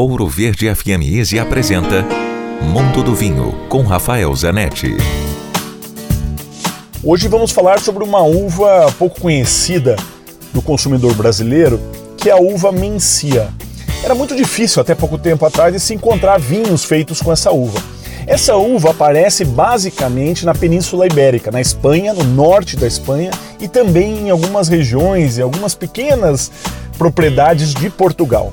Ouro Verde FM Easy apresenta Mundo do Vinho com Rafael Zanetti. Hoje vamos falar sobre uma uva pouco conhecida do consumidor brasileiro, que é a uva Mencia. Era muito difícil até pouco tempo atrás de se encontrar vinhos feitos com essa uva. Essa uva aparece basicamente na Península Ibérica, na Espanha, no norte da Espanha e também em algumas regiões e algumas pequenas propriedades de Portugal.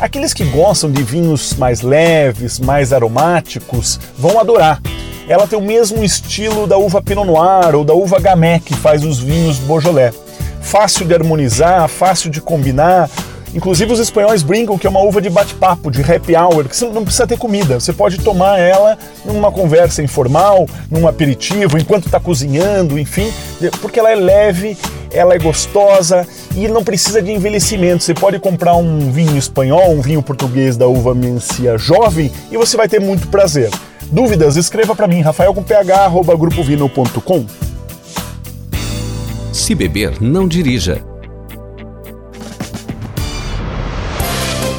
Aqueles que gostam de vinhos mais leves, mais aromáticos, vão adorar. Ela tem o mesmo estilo da uva Pinot Noir ou da uva Gamay que faz os vinhos Beaujolais. Fácil de harmonizar, fácil de combinar, Inclusive os espanhóis brincam que é uma uva de bate-papo, de happy hour, que você não precisa ter comida. Você pode tomar ela numa conversa informal, num aperitivo, enquanto está cozinhando, enfim, porque ela é leve, ela é gostosa e não precisa de envelhecimento. Você pode comprar um vinho espanhol, um vinho português da uva Mencia jovem e você vai ter muito prazer. Dúvidas? Escreva para mim, rafael com ph@grupovino.com. Se beber, não dirija.